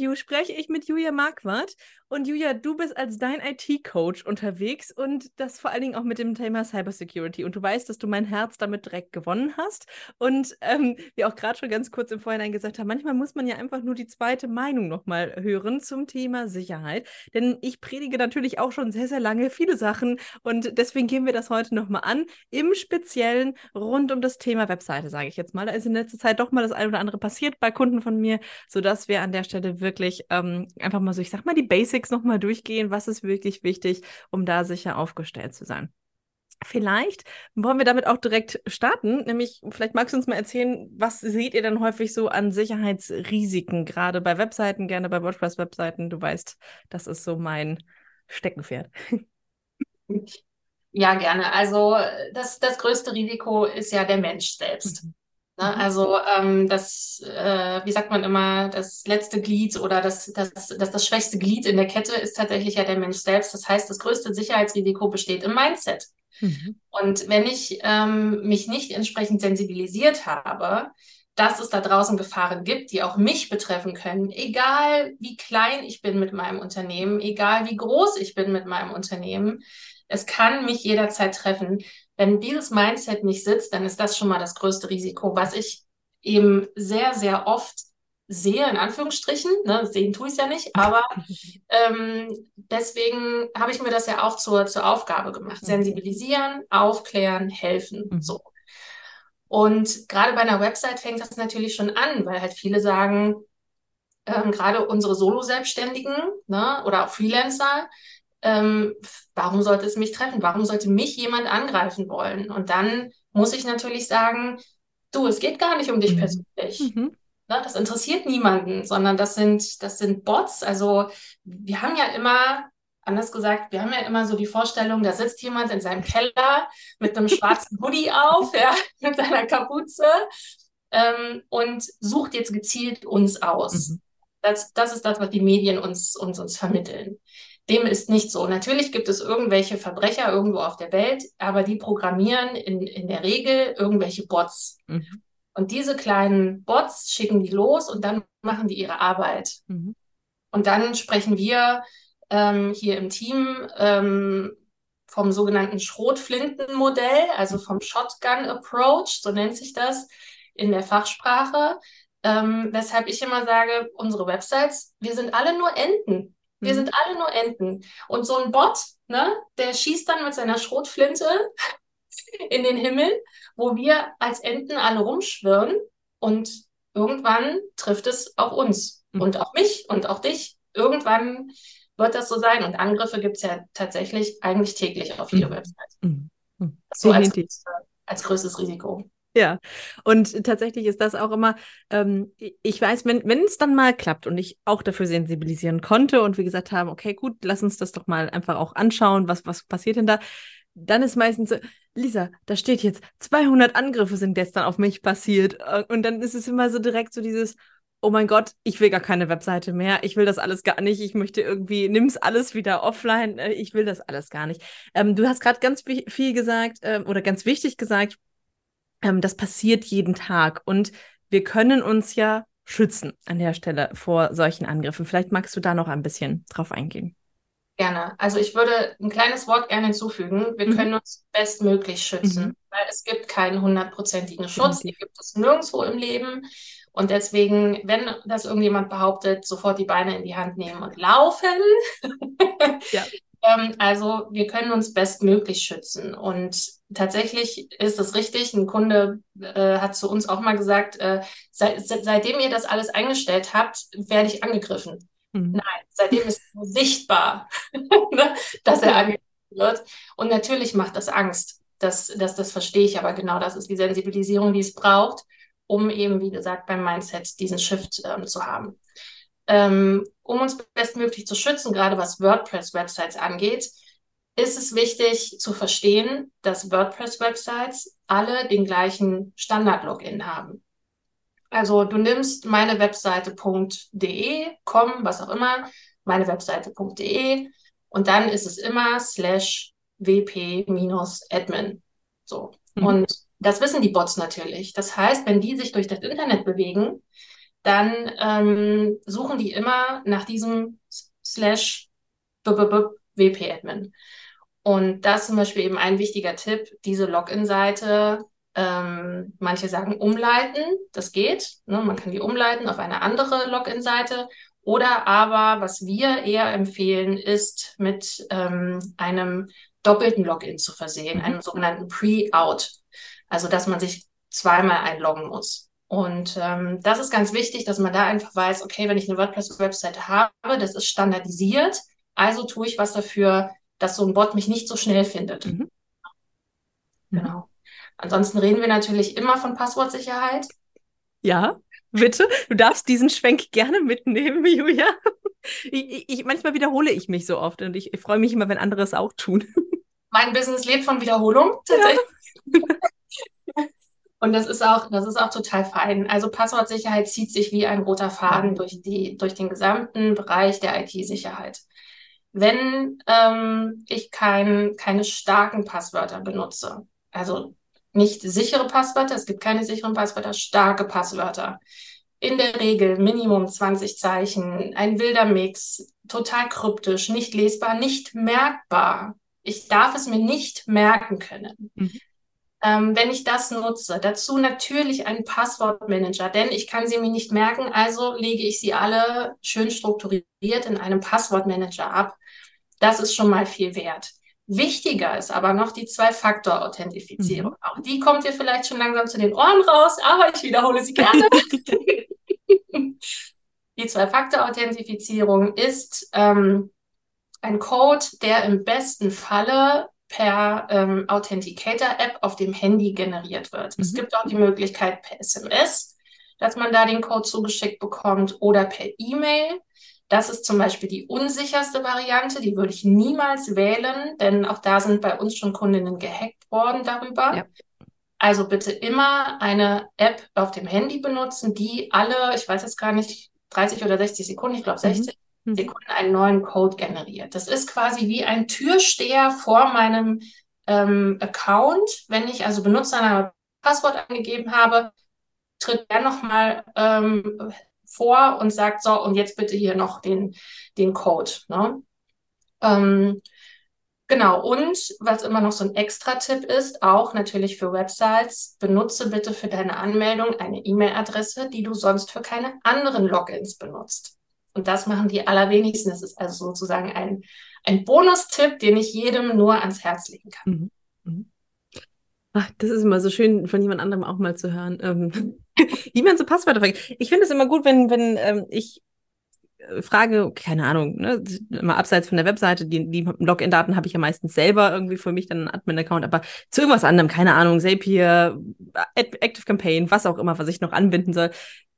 Interview spreche ich mit Julia Marquardt. Und Julia, du bist als dein IT-Coach unterwegs und das vor allen Dingen auch mit dem Thema Cybersecurity. Und du weißt, dass du mein Herz damit direkt gewonnen hast. Und ähm, wie auch gerade schon ganz kurz im Vorhinein gesagt haben, manchmal muss man ja einfach nur die zweite Meinung nochmal hören zum Thema Sicherheit. Denn ich predige natürlich auch schon sehr, sehr lange viele Sachen und deswegen gehen wir das heute nochmal an. Im Speziellen rund um das Thema Webseite, sage ich jetzt mal. Da ist in letzter Zeit doch mal das eine oder andere passiert bei Kunden von mir, sodass wir an der Stelle wirklich ähm, einfach mal so, ich sag mal, die Basics Basics nochmal durchgehen, was ist wirklich wichtig, um da sicher aufgestellt zu sein. Vielleicht wollen wir damit auch direkt starten, nämlich vielleicht magst du uns mal erzählen, was seht ihr denn häufig so an Sicherheitsrisiken, gerade bei Webseiten, gerne bei WordPress-Webseiten. Du weißt, das ist so mein Steckenpferd. Ja, gerne. Also das, das größte Risiko ist ja der Mensch selbst. Mhm. Ne? Mhm. Also ähm, das, äh, wie sagt man immer, das letzte Glied oder das, das, das, das schwächste Glied in der Kette ist tatsächlich ja der Mensch selbst. Das heißt, das größte Sicherheitsrisiko besteht im Mindset. Mhm. Und wenn ich ähm, mich nicht entsprechend sensibilisiert habe, dass es da draußen Gefahren gibt, die auch mich betreffen können, egal wie klein ich bin mit meinem Unternehmen, egal wie groß ich bin mit meinem Unternehmen, es kann mich jederzeit treffen. Wenn dieses Mindset nicht sitzt, dann ist das schon mal das größte Risiko, was ich eben sehr, sehr oft sehe, in Anführungsstrichen. Ne, sehen tue ich es ja nicht, aber ähm, deswegen habe ich mir das ja auch zur, zur Aufgabe gemacht. Mhm. Sensibilisieren, aufklären, helfen. Mhm. So. Und gerade bei einer Website fängt das natürlich schon an, weil halt viele sagen, ähm, gerade unsere Solo-Selbstständigen ne, oder auch Freelancer, ähm, warum sollte es mich treffen? Warum sollte mich jemand angreifen wollen? Und dann muss ich natürlich sagen, du, es geht gar nicht um dich mhm. persönlich. Mhm. Na, ne, das interessiert niemanden, sondern das sind, das sind Bots. Also wir haben ja immer, anders gesagt, wir haben ja immer so die Vorstellung, da sitzt jemand in seinem Keller mit einem schwarzen Hoodie auf, ja, mit seiner Kapuze ähm, und sucht jetzt gezielt uns aus. Mhm. Das, das ist das, was die Medien uns, uns, uns vermitteln. Dem ist nicht so. Natürlich gibt es irgendwelche Verbrecher irgendwo auf der Welt, aber die programmieren in, in der Regel irgendwelche Bots. Mhm. Und diese kleinen Bots schicken die los und dann machen die ihre Arbeit. Mhm. Und dann sprechen wir ähm, hier im Team ähm, vom sogenannten Schrotflintenmodell, also vom Shotgun Approach, so nennt sich das in der Fachsprache. Ähm, weshalb ich immer sage, unsere Websites, wir sind alle nur Enten. Wir mhm. sind alle nur Enten. Und so ein Bot, ne, der schießt dann mit seiner Schrotflinte in den Himmel, wo wir als Enten alle rumschwirren und irgendwann trifft es auch uns mhm. und auch mich und auch dich. Irgendwann wird das so sein. Und Angriffe gibt es ja tatsächlich eigentlich täglich auf jeder mhm. Website. Mhm. So als, als größtes Risiko. Ja, und tatsächlich ist das auch immer, ähm, ich weiß, wenn es dann mal klappt und ich auch dafür sensibilisieren konnte und wir gesagt haben, okay, gut, lass uns das doch mal einfach auch anschauen, was, was passiert denn da, dann ist meistens so, Lisa, da steht jetzt, 200 Angriffe sind gestern auf mich passiert äh, und dann ist es immer so direkt so dieses, oh mein Gott, ich will gar keine Webseite mehr, ich will das alles gar nicht, ich möchte irgendwie, nimm's alles wieder offline, äh, ich will das alles gar nicht. Ähm, du hast gerade ganz viel gesagt ähm, oder ganz wichtig gesagt, ähm, das passiert jeden Tag und wir können uns ja schützen an der Stelle vor solchen Angriffen. Vielleicht magst du da noch ein bisschen drauf eingehen. Gerne. Also ich würde ein kleines Wort gerne hinzufügen. Wir mhm. können uns bestmöglich schützen, mhm. weil es gibt keinen hundertprozentigen Schutz. Die gibt es nirgendwo im Leben. Und deswegen, wenn das irgendjemand behauptet, sofort die Beine in die Hand nehmen und laufen. ja. ähm, also wir können uns bestmöglich schützen. Und tatsächlich ist es richtig. Ein Kunde äh, hat zu uns auch mal gesagt, äh, seit, seitdem ihr das alles eingestellt habt, werde ich angegriffen. Mhm. Nein, seitdem ist es sichtbar, ne, dass er angegriffen wird. Und natürlich macht das Angst. Das, das, das verstehe ich, aber genau das ist die Sensibilisierung, die es braucht, um eben, wie gesagt, beim Mindset diesen Shift ähm, zu haben. Ähm, um uns bestmöglich zu schützen, gerade was WordPress-Websites angeht, ist es wichtig zu verstehen, dass WordPress-Websites alle den gleichen Standard-Login haben. Also du nimmst meine Webseite.de, com, was auch immer, meine Webseite.de und dann ist es immer slash wp-admin. So. Mhm. Und das wissen die Bots natürlich. Das heißt, wenn die sich durch das Internet bewegen, dann ähm, suchen die immer nach diesem slash wp-admin. Und das ist zum Beispiel eben ein wichtiger Tipp, diese Login-Seite, ähm, manche sagen umleiten, das geht, ne? man kann die umleiten auf eine andere Login-Seite. Oder aber, was wir eher empfehlen, ist mit ähm, einem doppelten Login zu versehen, mhm. einem sogenannten Pre-Out. Also, dass man sich zweimal einloggen muss. Und ähm, das ist ganz wichtig, dass man da einfach weiß, okay, wenn ich eine WordPress-Webseite habe, das ist standardisiert, also tue ich was dafür, dass so ein Bot mich nicht so schnell findet. Mhm. Genau. Ansonsten reden wir natürlich immer von Passwortsicherheit. Ja, bitte. Du darfst diesen Schwenk gerne mitnehmen, Julia. Ich, ich, manchmal wiederhole ich mich so oft und ich, ich freue mich immer, wenn andere es auch tun. Mein Business lebt von Wiederholung, tatsächlich. Ja. Und das ist auch, das ist auch total fein. Also Passwortsicherheit zieht sich wie ein roter Faden durch die, durch den gesamten Bereich der IT-Sicherheit. Wenn ähm, ich kein, keine starken Passwörter benutze, also nicht sichere Passwörter, es gibt keine sicheren Passwörter, starke Passwörter. In der Regel Minimum 20 Zeichen, ein wilder Mix, total kryptisch, nicht lesbar, nicht merkbar. Ich darf es mir nicht merken können. Mhm. Ähm, wenn ich das nutze, dazu natürlich ein Passwortmanager, denn ich kann sie mir nicht merken, also lege ich sie alle schön strukturiert in einem Passwortmanager ab. Das ist schon mal viel wert. Wichtiger ist aber noch die Zwei-Faktor-Authentifizierung. Mhm. Auch die kommt dir vielleicht schon langsam zu den Ohren raus, aber ich wiederhole sie gerne. die Zwei-Faktor-Authentifizierung ist ähm, ein Code, der im besten Falle per ähm, Authenticator-App auf dem Handy generiert wird. Mhm. Es gibt auch die Möglichkeit per SMS, dass man da den Code zugeschickt bekommt oder per E-Mail. Das ist zum Beispiel die unsicherste Variante, die würde ich niemals wählen, denn auch da sind bei uns schon Kundinnen gehackt worden darüber. Ja. Also bitte immer eine App auf dem Handy benutzen, die alle, ich weiß jetzt gar nicht, 30 oder 60 Sekunden, ich glaube 60 mhm. Sekunden einen neuen Code generiert. Das ist quasi wie ein Türsteher vor meinem ähm, Account. Wenn ich also Benutzer Passwort angegeben habe, tritt er nochmal ähm, vor und sagt, so, und jetzt bitte hier noch den, den Code. Ne? Ähm, genau, und was immer noch so ein Extra-Tipp ist, auch natürlich für Websites, benutze bitte für deine Anmeldung eine E-Mail-Adresse, die du sonst für keine anderen Logins benutzt. Und das machen die allerwenigsten. Das ist also sozusagen ein, ein Bonustipp, den ich jedem nur ans Herz legen kann. Mhm. Mhm. Ach, das ist immer so schön, von jemand anderem auch mal zu hören. Ähm, wie man so Passwörter fragt. Ich finde es immer gut, wenn, wenn ähm, ich äh, frage, keine Ahnung, ne, mal abseits von der Webseite, die, die Login-Daten habe ich ja meistens selber irgendwie für mich, dann einen Admin-Account, aber zu irgendwas anderem, keine Ahnung, Zapier, Active Campaign, was auch immer, was ich noch anbinden soll.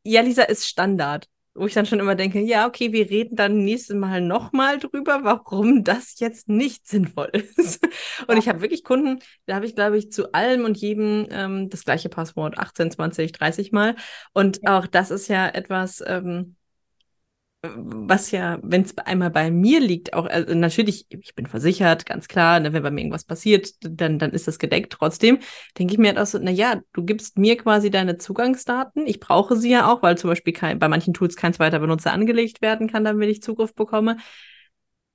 Ja, Lisa ist Standard wo ich dann schon immer denke, ja, okay, wir reden dann nächstes Mal nochmal drüber, warum das jetzt nicht sinnvoll ist. Und ich habe wirklich Kunden, da habe ich, glaube ich, zu allem und jedem ähm, das gleiche Passwort, 18, 20, 30 Mal. Und auch das ist ja etwas, ähm, was ja, wenn es einmal bei mir liegt, auch also natürlich, ich bin versichert, ganz klar, ne, wenn bei mir irgendwas passiert, dann, dann ist das gedeckt. Trotzdem denke ich mir halt auch so, na ja, du gibst mir quasi deine Zugangsdaten. Ich brauche sie ja auch, weil zum Beispiel kein, bei manchen Tools kein zweiter Benutzer angelegt werden kann, damit ich Zugriff bekomme.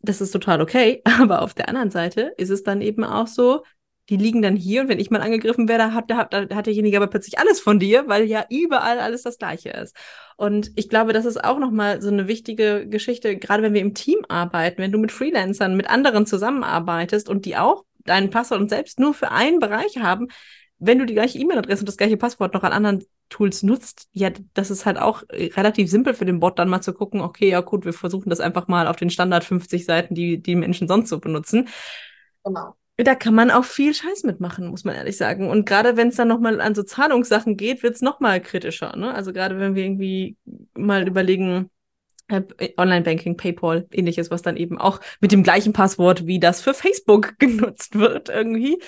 Das ist total okay. Aber auf der anderen Seite ist es dann eben auch so, die liegen dann hier und wenn ich mal angegriffen werde, hat, hat, hat derjenige aber plötzlich alles von dir, weil ja überall alles das Gleiche ist. Und ich glaube, das ist auch nochmal so eine wichtige Geschichte, gerade wenn wir im Team arbeiten, wenn du mit Freelancern, mit anderen zusammenarbeitest und die auch deinen Passwort und selbst nur für einen Bereich haben, wenn du die gleiche E-Mail-Adresse und das gleiche Passwort noch an anderen Tools nutzt, ja, das ist halt auch relativ simpel für den Bot dann mal zu gucken, okay, ja gut, wir versuchen das einfach mal auf den Standard 50 Seiten, die die Menschen sonst so benutzen. Genau da kann man auch viel Scheiß mitmachen, muss man ehrlich sagen. Und gerade wenn es dann nochmal an so Zahlungssachen geht, wird es nochmal kritischer. Ne? Also gerade wenn wir irgendwie mal überlegen, äh, Online-Banking, PayPal, ähnliches, was dann eben auch mit dem gleichen Passwort wie das für Facebook genutzt wird irgendwie.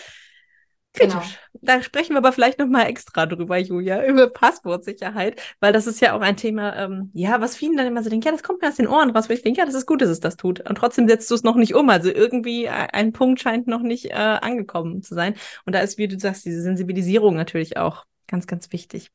Kritisch. Genau. Da sprechen wir aber vielleicht noch mal extra drüber, Julia, über Passwortsicherheit, weil das ist ja auch ein Thema, ähm, ja, was vielen dann immer so denken, ja, das kommt mir aus den Ohren raus, weil ich denke, ja, das ist gut, dass es das tut. Und trotzdem setzt du es noch nicht um. Also irgendwie äh, ein Punkt scheint noch nicht äh, angekommen zu sein. Und da ist, wie du sagst, diese Sensibilisierung natürlich auch ganz, ganz wichtig.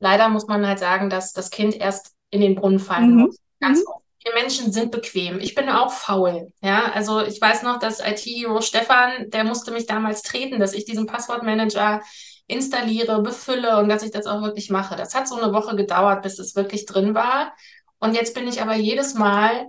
leider muss man halt sagen, dass das Kind erst in den Brunnen fallen Mhm. muss. Ganz Mhm. oft. Wir Menschen sind bequem. Ich bin auch faul. Ja, also ich weiß noch, dass IT-Hero Stefan, der musste mich damals treten, dass ich diesen Passwortmanager installiere, befülle und dass ich das auch wirklich mache. Das hat so eine Woche gedauert, bis es wirklich drin war. Und jetzt bin ich aber jedes Mal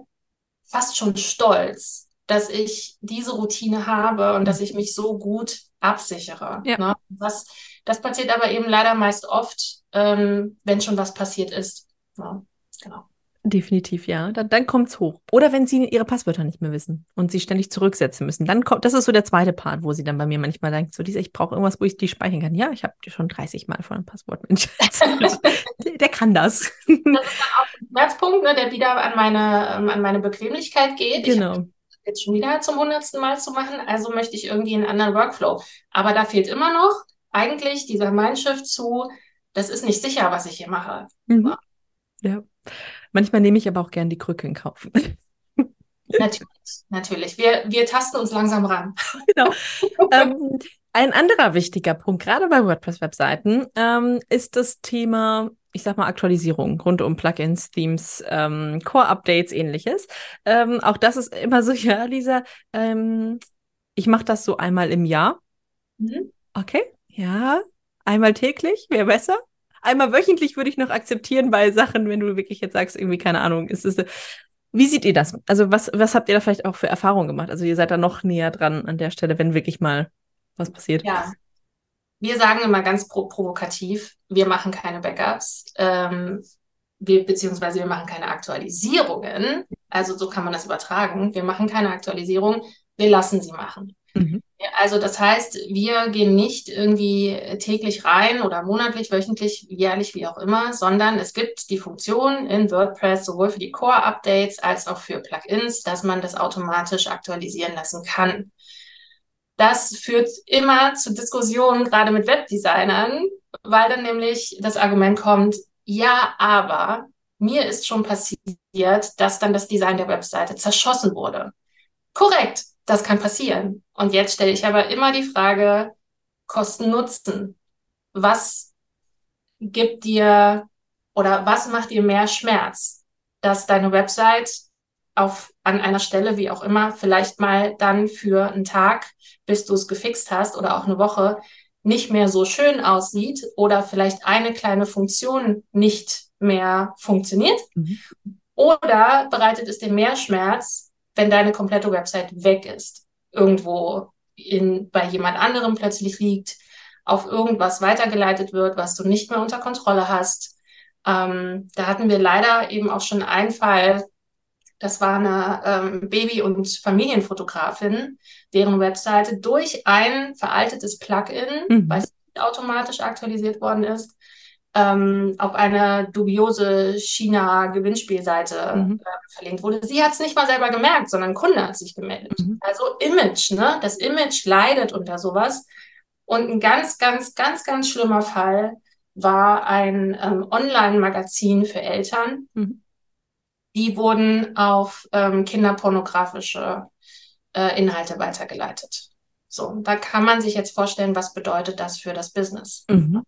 fast schon stolz, dass ich diese Routine habe und dass ich mich so gut absichere. Ja. Ne? Das, das passiert aber eben leider meist oft, ähm, wenn schon was passiert ist. Ja, genau. Definitiv, ja. Dann, dann kommt es hoch. Oder wenn sie ihre Passwörter nicht mehr wissen und sie ständig zurücksetzen müssen. Dann kommt, das ist so der zweite Part, wo sie dann bei mir manchmal denkt, so dieser, ich brauche irgendwas, wo ich die speichern kann. Ja, ich habe schon 30 Mal von einem Passwortmensch erzählt. der, der kann das. Das ist dann auch ein Schmerzpunkt, ne, der wieder an meine, ähm, an meine Bequemlichkeit geht. Ich genau. jetzt schon wieder zum hundertsten Mal zu machen, also möchte ich irgendwie einen anderen Workflow. Aber da fehlt immer noch eigentlich dieser Mindshift zu, das ist nicht sicher, was ich hier mache. Mhm. Ja. Manchmal nehme ich aber auch gern die Krücke in Kauf. Natürlich, natürlich. Wir, wir tasten uns langsam ran. genau. ähm, ein anderer wichtiger Punkt, gerade bei WordPress-Webseiten, ähm, ist das Thema, ich sag mal, Aktualisierung rund um Plugins, Themes, ähm, Core-Updates, ähnliches. Ähm, auch das ist immer so, ja, Lisa, ähm, ich mache das so einmal im Jahr. Mhm. Okay, ja, einmal täglich wäre besser. Einmal wöchentlich würde ich noch akzeptieren bei Sachen, wenn du wirklich jetzt sagst, irgendwie, keine Ahnung, ist es. Wie seht ihr das? Also, was, was habt ihr da vielleicht auch für Erfahrungen gemacht? Also, ihr seid da noch näher dran an der Stelle, wenn wirklich mal was passiert. Ja. Wir sagen immer ganz pro provokativ, wir machen keine Backups, ähm, wir, beziehungsweise wir machen keine Aktualisierungen. Also so kann man das übertragen. Wir machen keine Aktualisierung, wir lassen sie machen. Mhm. Also das heißt, wir gehen nicht irgendwie täglich rein oder monatlich, wöchentlich, jährlich, wie auch immer, sondern es gibt die Funktion in WordPress sowohl für die Core-Updates als auch für Plugins, dass man das automatisch aktualisieren lassen kann. Das führt immer zu Diskussionen, gerade mit Webdesignern, weil dann nämlich das Argument kommt, ja, aber mir ist schon passiert, dass dann das Design der Webseite zerschossen wurde. Korrekt, das kann passieren. Und jetzt stelle ich aber immer die Frage, Kosten-Nutzen. Was gibt dir oder was macht dir mehr Schmerz? Dass deine Website auf, an einer Stelle, wie auch immer, vielleicht mal dann für einen Tag, bis du es gefixt hast oder auch eine Woche, nicht mehr so schön aussieht oder vielleicht eine kleine Funktion nicht mehr funktioniert? Mhm. Oder bereitet es dir mehr Schmerz, wenn deine komplette Website weg ist, irgendwo in, bei jemand anderem plötzlich liegt, auf irgendwas weitergeleitet wird, was du nicht mehr unter Kontrolle hast. Ähm, da hatten wir leider eben auch schon einen Fall, das war eine ähm, Baby- und Familienfotografin, deren Webseite durch ein veraltetes Plugin, Mhm. weil es nicht automatisch aktualisiert worden ist, ähm, auf eine dubiose China-Gewinnspielseite Mhm. äh, verlinkt wurde. Sie hat es nicht mal selber gemerkt, sondern ein Kunde hat sich gemeldet. Mhm. Also Image, ne? Das Image leidet unter sowas. Und ein ganz, ganz, ganz, ganz schlimmer Fall war ein ähm, Online-Magazin für Eltern. Mhm. Die wurden auf ähm, kinderpornografische äh, Inhalte weitergeleitet. So, da kann man sich jetzt vorstellen, was bedeutet das für das Business. Mhm.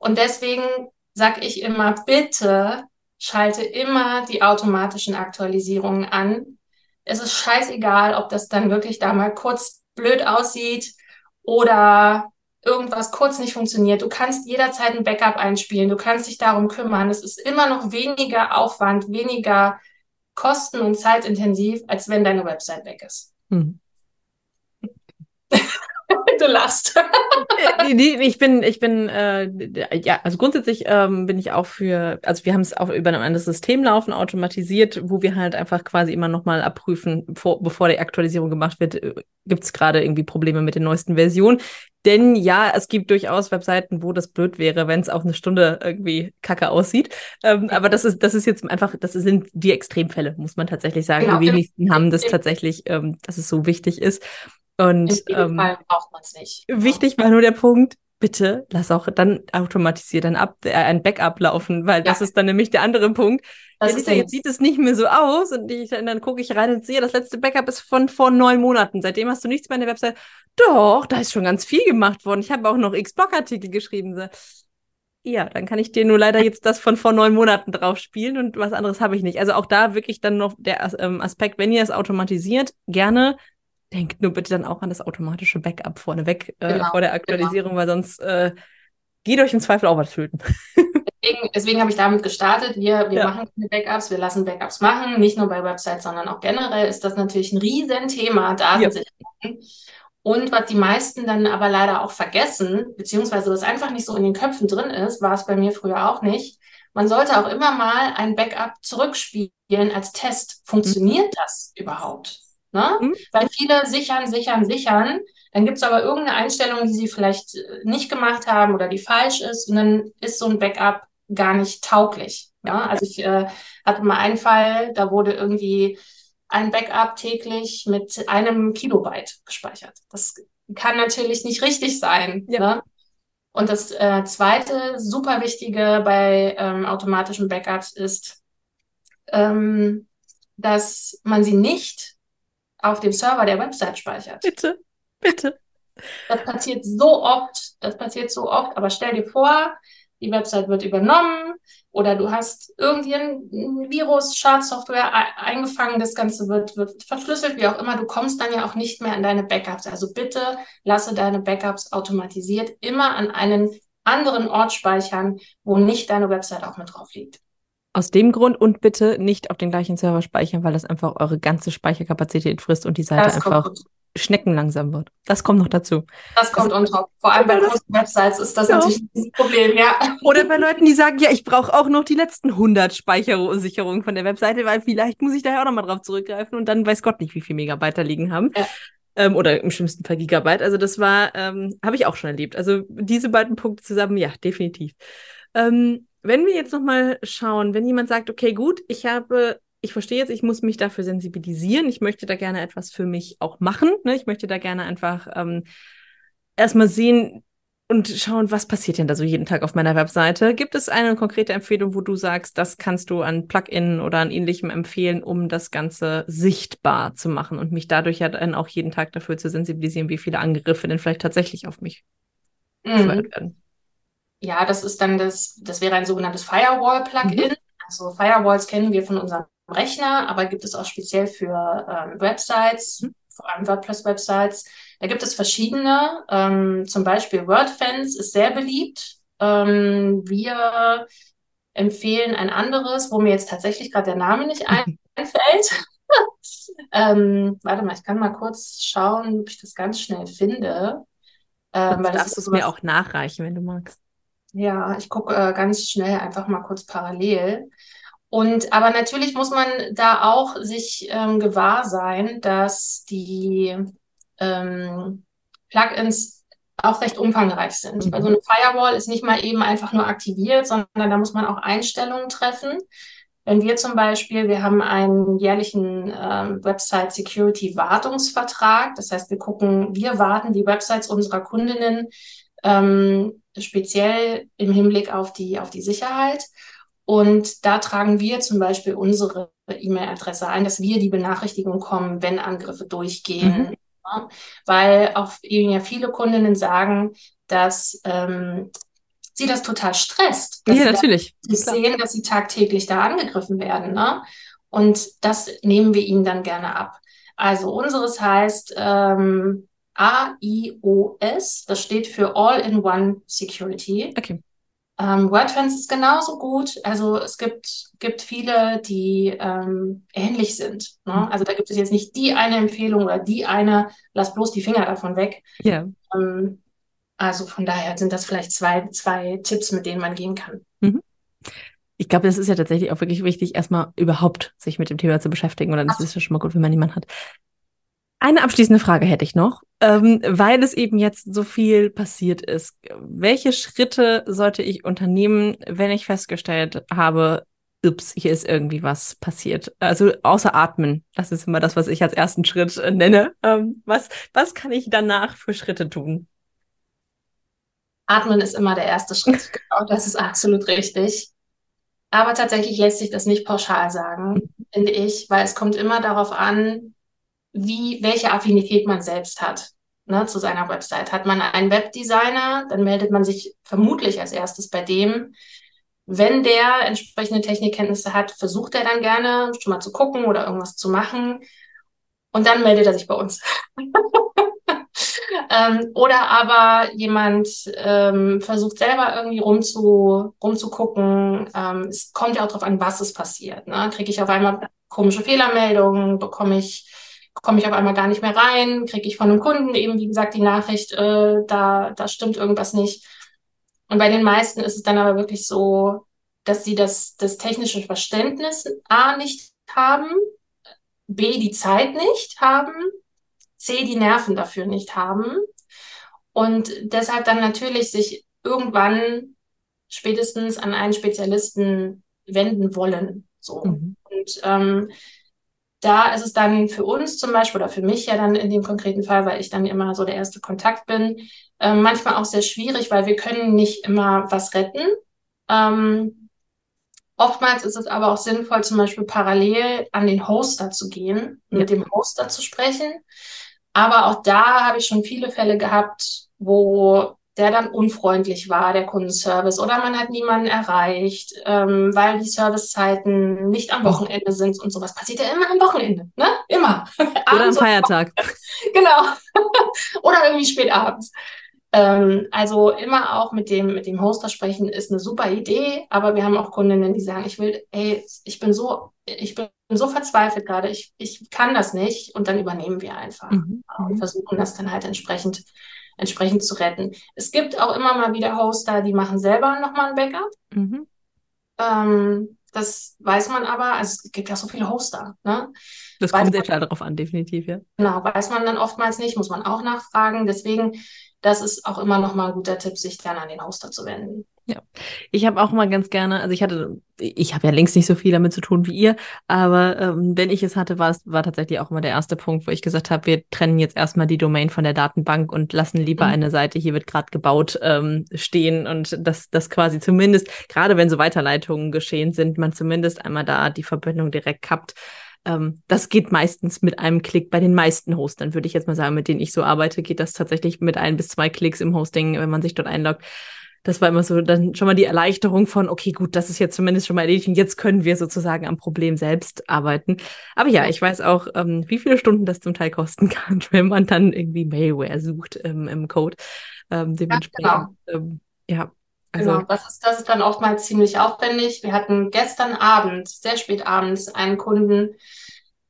Und deswegen sage ich immer, bitte schalte immer die automatischen Aktualisierungen an. Es ist scheißegal, ob das dann wirklich da mal kurz blöd aussieht oder irgendwas kurz nicht funktioniert. Du kannst jederzeit ein Backup einspielen, du kannst dich darum kümmern. Es ist immer noch weniger Aufwand, weniger kosten- und zeitintensiv, als wenn deine Website weg ist. Mhm. du lachst. Nee, nee, ich bin, ich bin, äh, ja, also grundsätzlich ähm, bin ich auch für, also wir haben es auch über ein anderes System laufen, automatisiert, wo wir halt einfach quasi immer nochmal abprüfen, vor, bevor die Aktualisierung gemacht wird, äh, gibt es gerade irgendwie Probleme mit den neuesten Versionen. Denn ja, es gibt durchaus Webseiten, wo das blöd wäre, wenn es auf eine Stunde irgendwie kacke aussieht. Ähm, aber das ist, das ist jetzt einfach, das sind die Extremfälle, muss man tatsächlich sagen. Genau. Die wenigsten haben das tatsächlich, ähm, dass es so wichtig ist. Und ähm, Fall braucht man es nicht. Wichtig war nur der Punkt, bitte lass auch dann automatisiert ein, Up äh, ein Backup laufen, weil das Ja. ist dann nämlich der andere Punkt. Das ja, ist jetzt sieht es nicht mehr so aus und ich, dann, gucke ich rein und sehe, das letzte Backup ist von vor neun Monaten. Seitdem hast du nichts mehr in der Website. Doch, da ist schon ganz viel gemacht worden. Ich habe auch noch X-Blog-Artikel geschrieben. Ja, dann kann ich dir nur leider jetzt das von vor neun Monaten drauf spielen und was anderes habe ich nicht. Also auch da wirklich dann noch der ähm, Aspekt, wenn ihr es automatisiert, gerne denkt nur bitte dann auch an das automatische Backup vorneweg äh, genau, vor der genau. Aktualisierung, genau. weil sonst äh, geht euch im Zweifel auch was töten. Deswegen, deswegen habe ich damit gestartet. Wir, wir ja. machen keine Backups, wir lassen Backups machen, nicht nur bei Websites, sondern auch generell ist das natürlich ein Riesenthema, Datensicherheit. Ja. Und was die meisten dann aber leider auch vergessen, beziehungsweise was einfach nicht so in den Köpfen drin ist, war es bei mir früher auch nicht. Man sollte auch immer mal ein Backup zurückspielen als Test. Funktioniert mhm. das überhaupt? Ne? Mhm. Weil viele sichern, sichern, sichern. Dann gibt es aber irgendeine Einstellung, die sie vielleicht äh, nicht gemacht haben oder die falsch ist. Und dann ist so ein Backup gar nicht tauglich. Ja. Also ich äh, hatte mal einen Fall, da wurde irgendwie ein Backup täglich mit einem Kilobyte gespeichert. Das kann natürlich nicht richtig sein. Ja. Ne? Und das äh, zweite super wichtige bei ähm, automatischen Backups ist, ähm, dass man sie nicht auf dem Server der Website speichert. Bitte, bitte. Das passiert so oft, das passiert so oft, aber stell dir vor, die Website wird übernommen oder du hast irgendwie ein Virus, Schadsoftware eingefangen, das Ganze wird, wird verschlüsselt, wie auch immer. Du kommst dann ja auch nicht mehr an deine Backups. Also bitte lasse deine Backups automatisiert immer an einen anderen Ort speichern, wo nicht deine Website auch mit drauf liegt. Aus dem Grund und bitte nicht auf den gleichen Server speichern, weil das einfach eure ganze Speicherkapazität frisst und die Seite das einfach schneckenlangsam wird. Das kommt noch dazu. Das kommt also, on top. Vor allem bei großen Websites ist das ja. natürlich ein Problem, ja. Oder bei Leuten, die sagen, ja, ich brauche auch noch die letzten 100 Speichersicherungen von der Webseite, weil vielleicht muss ich daher auch nochmal drauf zurückgreifen und dann weiß Gott nicht, wie viel Megabyte da liegen haben. Ja. Ähm, oder im schlimmsten Fall Gigabyte. Also das war, ähm, habe ich auch schon erlebt. Also diese beiden Punkte zusammen, ja, definitiv. Ähm, wenn wir jetzt nochmal schauen, wenn jemand sagt, okay, gut, ich habe ich verstehe jetzt, ich muss mich dafür sensibilisieren. Ich möchte da gerne etwas für mich auch machen. Ne? Ich möchte da gerne einfach ähm, erstmal sehen und schauen, was passiert denn da so jeden Tag auf meiner Webseite. Gibt es eine konkrete Empfehlung, wo du sagst, das kannst du an Plugin oder an ähnlichem empfehlen, um das Ganze sichtbar zu machen und mich dadurch ja dann auch jeden Tag dafür zu sensibilisieren, wie viele Angriffe denn vielleicht tatsächlich auf mich mhm. werden? Ja, das ist dann das, das wäre ein sogenanntes Firewall-Plugin. Mhm. Also Firewalls kennen wir von unserem Rechner, aber gibt es auch speziell für ähm, Websites, mhm. vor allem WordPress-Websites. Da gibt es verschiedene, ähm, zum Beispiel WordFans ist sehr beliebt. Ähm, wir empfehlen ein anderes, wo mir jetzt tatsächlich gerade der Name nicht ein einfällt. ähm, warte mal, ich kann mal kurz schauen, ob ich das ganz schnell finde. Ähm, weil darfst du es mir auch nachreichen, wenn du magst. Ja, ich gucke äh, ganz schnell einfach mal kurz parallel. Und aber natürlich muss man da auch sich ähm, gewahr sein, dass die ähm, Plugins auch recht umfangreich sind. Mhm. Also eine Firewall ist nicht mal eben einfach nur aktiviert, sondern da muss man auch Einstellungen treffen. Wenn wir zum Beispiel, wir haben einen jährlichen ähm, Website Security Wartungsvertrag, das heißt, wir gucken, wir warten die Websites unserer Kundinnen ähm, speziell im Hinblick auf die, auf die Sicherheit. Und da tragen wir zum Beispiel unsere E-Mail-Adresse ein, dass wir die Benachrichtigung kommen, wenn Angriffe durchgehen. Mhm. Ja, weil auch eben ja viele Kundinnen sagen, dass ähm, sie das total stresst. ja, natürlich. Sie sehen, dass sie tagtäglich da angegriffen werden. Ne? Und das nehmen wir ihnen dann gerne ab. Also unseres heißt ähm, AIOS, das steht für All-in-One Security. Okay. Ähm, WordFence ist genauso gut. Also es gibt, gibt viele, die ähm, ähnlich sind. Ne? Mhm. Also da gibt es jetzt nicht die eine Empfehlung oder die eine, lass bloß die Finger davon weg. Ja. Ähm, also von daher sind das vielleicht zwei, zwei Tipps, mit denen man gehen kann. Mhm. Ich glaube, das ist ja tatsächlich auch wirklich wichtig, erstmal überhaupt sich mit dem Thema zu beschäftigen. Und dann ist es ja schon mal gut, wenn man jemanden hat. Eine abschließende Frage hätte ich noch, ähm, weil es eben jetzt so viel passiert ist. Welche Schritte sollte ich unternehmen, wenn ich festgestellt habe, ups, hier ist irgendwie was passiert? Also außer atmen, das ist immer das, was ich als ersten Schritt äh, nenne. Ähm, was, was kann ich danach für Schritte tun? Atmen ist immer der erste Schritt. genau, das ist absolut richtig. Aber tatsächlich lässt sich das nicht pauschal sagen, mhm. finde ich, weil es kommt immer darauf an, wie, welche Affinität man selbst hat. ne, zu seiner Website. Hat man einen Webdesigner, dann meldet man sich vermutlich als erstes bei dem. Wenn der entsprechende Technikkenntnisse hat, versucht er dann gerne schon mal zu gucken oder irgendwas zu machen. Und dann meldet er sich bei uns. ähm, oder aber jemand ähm, versucht selber irgendwie rumzu, rumzugucken. Ähm, es kommt ja auch darauf an, was es passiert. Ne? Kriege ich auf einmal komische Fehlermeldungen? Bekomme ich, komme ich auf einmal gar nicht mehr rein? Kriege ich von einem Kunden eben, wie gesagt, die Nachricht, äh, da, da stimmt irgendwas nicht. Und bei den meisten ist es dann aber wirklich so, dass sie das, das technische Verständnis A nicht haben, B die Zeit nicht haben, C die Nerven dafür nicht haben und deshalb dann natürlich sich irgendwann spätestens an einen Spezialisten wenden wollen. So. Mhm. Und ähm, da ist es dann für uns zum Beispiel oder für mich ja dann in dem konkreten Fall, weil ich dann immer so der erste Kontakt bin, äh, manchmal auch sehr schwierig, weil wir können nicht immer was retten. Ähm, oftmals ist es aber auch sinnvoll, zum Beispiel parallel an den Hoster zu gehen, ja. mit dem Hoster zu sprechen. Aber auch da habe ich schon viele Fälle gehabt, wo der dann unfreundlich war, der Kundenservice, oder man hat niemanden erreicht, ähm, weil die Servicezeiten nicht am Wochenende sind und sowas. Passiert ja immer am Wochenende, ne? Immer. Oder am Feiertag. genau. oder irgendwie spät abends. Ähm, also immer auch mit dem, mit dem Hoster sprechen ist eine super Idee, aber wir haben auch Kundinnen, die sagen, ich will, ey, ich bin so, ich bin so verzweifelt gerade, ich, ich kann das nicht und dann übernehmen wir einfach mhm. und versuchen das dann halt entsprechend entsprechend zu retten. Es gibt auch immer mal wieder Hoster, die machen selber nochmal ein Backup. Mhm. Ähm, das weiß man aber, also es gibt ja so viele Hoster. Ne? Das weiß kommt sehr klar darauf an, definitiv, ja. Genau, weiß man dann oftmals nicht, muss man auch nachfragen. Deswegen, das ist auch immer nochmal ein guter Tipp, sich dann an den Hoster zu wenden. Ja, ich habe auch mal ganz gerne, also ich hatte, ich habe ja längst nicht so viel damit zu tun wie ihr, aber ähm, wenn ich es hatte, war es war tatsächlich auch immer der erste Punkt, wo ich gesagt habe, wir trennen jetzt erstmal die Domain von der Datenbank und lassen lieber mhm. eine Seite, hier wird gerade gebaut, ähm, stehen und dass das quasi zumindest, gerade wenn so Weiterleitungen geschehen sind, man zumindest einmal da die Verbindung direkt kappt. Ähm, das geht meistens mit einem Klick bei den meisten Hostern, würde ich jetzt mal sagen, mit denen ich so arbeite, geht das tatsächlich mit ein bis zwei Klicks im Hosting, wenn man sich dort einloggt das war immer so dann schon mal die Erleichterung von, okay, gut, das ist jetzt zumindest schon mal erledigt und jetzt können wir sozusagen am Problem selbst arbeiten. Aber ja, ich weiß auch, ähm, wie viele Stunden das zum Teil kosten kann, wenn man dann irgendwie Malware sucht ähm, im Code. Ähm, dementsprechend, ja, genau. ähm, ja. Also, genau, das ist, das ist dann oftmals ziemlich aufwendig. Wir hatten gestern Abend, sehr spät abends, einen Kunden,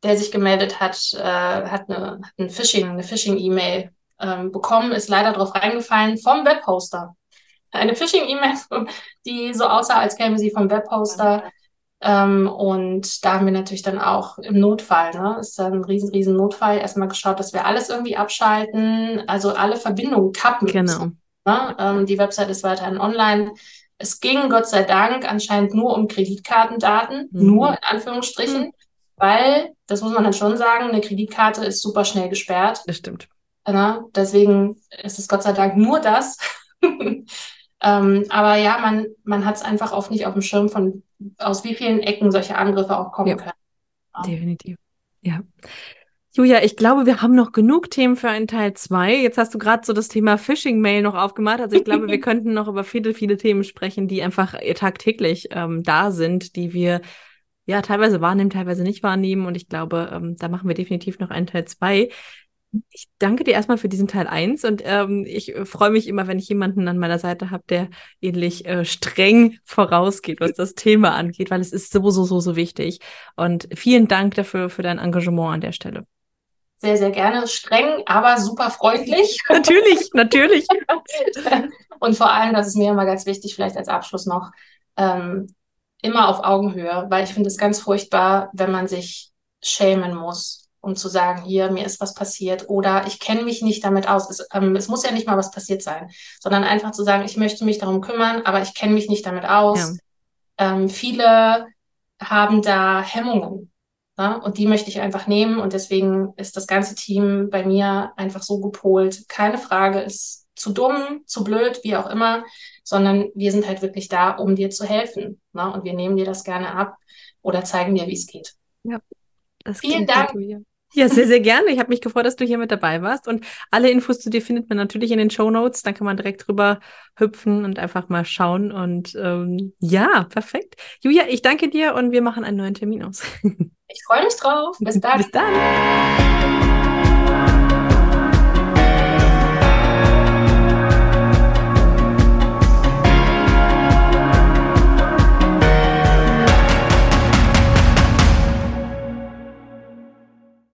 der sich gemeldet hat, äh, hat eine, hat ein Phishing, eine Phishing-E-Mail ähm, bekommen, ist leider drauf reingefallen vom Webhoster eine Phishing-E-Mail, die so aussah, als käme sie vom Webhoster. Ähm, und da haben wir natürlich dann auch im Notfall, ne, ist dann ein riesen, riesen Notfall, erstmal geschaut, dass wir alles irgendwie abschalten, also alle Verbindungen kappen. Genau. Ne? Ähm, die Website ist weiterhin online. Es ging Gott sei Dank anscheinend nur um Kreditkartendaten, mhm. nur in Anführungsstrichen, mhm. weil, das muss man dann schon sagen, eine Kreditkarte ist super schnell gesperrt. Das stimmt. Ne? Deswegen ist es Gott sei Dank nur das. Ähm, aber ja, man, man hat es einfach oft nicht auf dem Schirm, von aus wie vielen Ecken solche Angriffe auch kommen ja, können. Ja. Definitiv. Ja. Julia, ich glaube, wir haben noch genug Themen für einen Teil 2. Jetzt hast du gerade so das Thema Phishing-Mail noch aufgemacht. Also ich glaube, wir könnten noch über viele, viele Themen sprechen, die einfach tagtäglich ähm, da sind, die wir ja teilweise wahrnehmen, teilweise nicht wahrnehmen. Und ich glaube, ähm, da machen wir definitiv noch einen Teil 2. Ich danke dir erstmal für diesen Teil 1 und ähm, ich äh, freue mich immer, wenn ich jemanden an meiner Seite habe, der ähnlich äh, streng vorausgeht, was das Thema angeht, weil es ist so, so, so, so wichtig. Und vielen Dank dafür für dein Engagement an der Stelle. Sehr, sehr gerne. Streng, aber super freundlich. natürlich, natürlich. und vor allem, das ist mir immer ganz wichtig, vielleicht als Abschluss noch, ähm, immer auf Augenhöhe, weil ich finde es ganz furchtbar, wenn man sich schämen muss um zu sagen, hier, mir ist was passiert oder ich kenne mich nicht damit aus. Es, ähm, es, muss ja nicht mal was passiert sein, sondern einfach zu sagen, ich möchte mich darum kümmern, aber ich kenne mich nicht damit aus. Ja. Ähm, viele haben da Hemmungen? Ne? und die möchte ich einfach nehmen und deswegen ist das ganze Team bei mir einfach so gepolt. Keine Frage ist zu dumm, zu blöd, wie auch immer, sondern wir sind halt wirklich da, um dir zu helfen. Ne? Und wir nehmen dir das gerne ab oder zeigen dir, wie es geht. Ja. Das Vielen Dank. Ja, sehr, sehr gerne. Ich habe mich gefreut, dass du hier mit dabei warst. Und alle Infos zu dir findet man natürlich in den Show Notes. Dann kann man direkt drüber hüpfen und einfach mal schauen. Und ähm, ja, perfekt. Julia, ich danke dir und wir machen einen neuen Termin aus. Ich freue mich drauf. Bis dann. Bis dann.